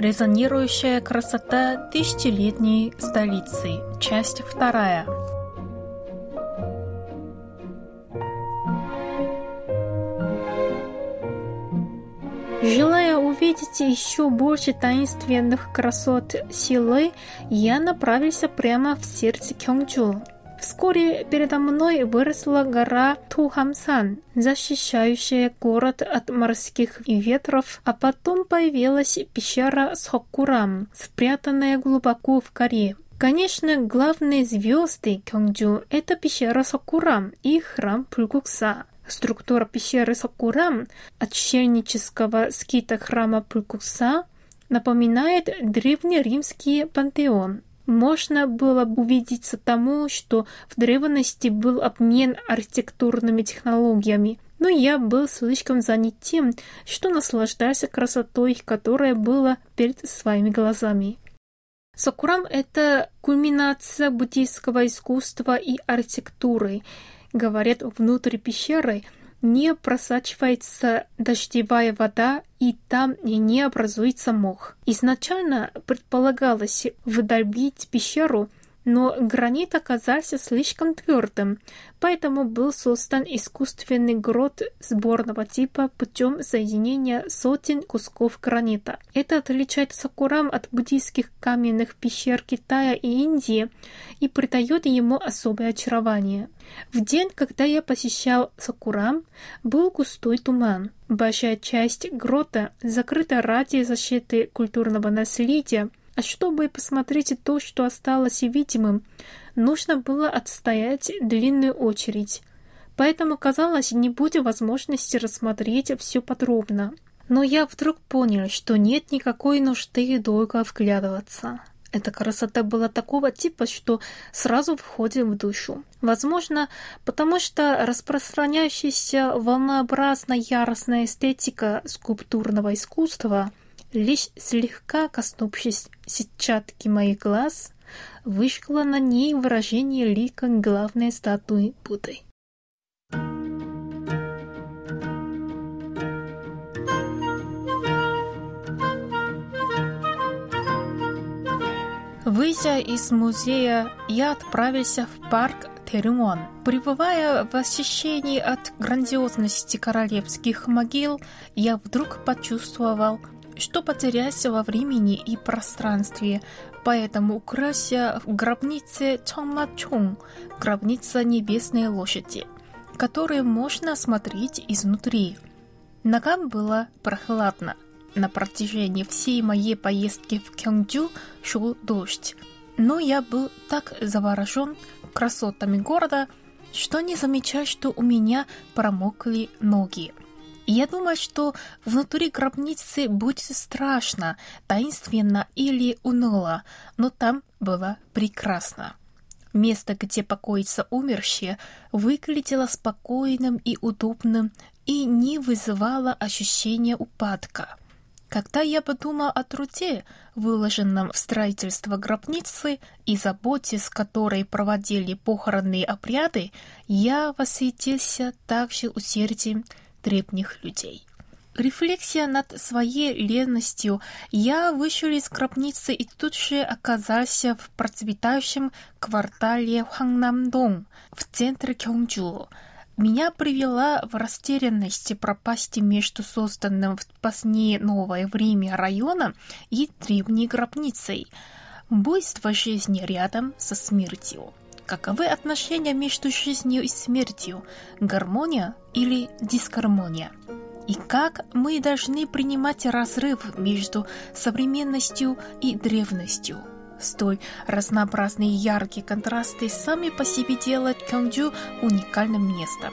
Резонирующая красота тысячелетней столицы. Часть вторая. Желая увидеть еще больше таинственных красот силы, я направился прямо в сердце Кёнджу. Вскоре передо мной выросла гора Тухамсан, защищающая город от морских ветров, а потом появилась пещера Сокурам, спрятанная глубоко в горе. Конечно, главные звезды Кёнджу – это пещера Сокурам и храм Пулгукса. Структура пещеры Сокурам, отшельнического скита храма Пулгукса, напоминает древнеримский пантеон – можно было увидеться тому, что в древности был обмен архитектурными технологиями, но я был слишком занят тем, что наслаждался красотой, которая была перед своими глазами. Сакурам — это кульминация буддийского искусства и архитектуры. Говорят, внутри пещеры — не просачивается дождевая вода и там не образуется мох. Изначально предполагалось выдолбить пещеру но гранит оказался слишком твердым, поэтому был создан искусственный грот сборного типа путем соединения сотен кусков гранита. Это отличает Сакурам от буддийских каменных пещер Китая и Индии и придает ему особое очарование. В день, когда я посещал Сакурам, был густой туман. Большая часть грота закрыта ради защиты культурного наследия, а чтобы посмотреть то, что осталось видимым, нужно было отстоять длинную очередь. Поэтому, казалось, не будет возможности рассмотреть все подробно. Но я вдруг понял, что нет никакой нужды долго вглядываться. Эта красота была такого типа, что сразу входит в душу. Возможно, потому что распространяющаяся волнообразно яростная эстетика скульптурного искусства Лишь слегка коснувшись сетчатки моих глаз, вышло на ней выражение лика главной статуи Будды. Выйдя из музея, я отправился в парк Терумон. Пребывая в восхищении от грандиозности королевских могил, я вдруг почувствовал что потерялся во времени и пространстве, поэтому украся в гробнице Чонмачун, гробница небесной лошади, которую можно смотреть изнутри. Ногам было прохладно. На протяжении всей моей поездки в Кёнджу шел дождь, но я был так заворожен красотами города, что не замечал, что у меня промокли ноги. Я думаю, что внутри гробницы будет страшно, таинственно или уныло, но там было прекрасно. Место, где покоится умершие, выглядело спокойным и удобным и не вызывало ощущения упадка. Когда я подумал о труде, выложенном в строительство гробницы и заботе, с которой проводили похоронные обряды, я восхитился также усердием древних людей. Рефлексия над своей ленностью, я вышел из гробницы и тут же оказался в процветающем квартале Хангнамдong в центре Кёнджу. Меня привела в растерянность пропасть между созданным в позднее новое время районом и древней гробницей. Буйство жизни рядом со смертью. Каковы отношения между жизнью и смертью? Гармония или дисгармония? И как мы должны принимать разрыв между современностью и древностью? Столь разнообразные яркие контрасты сами по себе делают Кёнджу уникальным местом.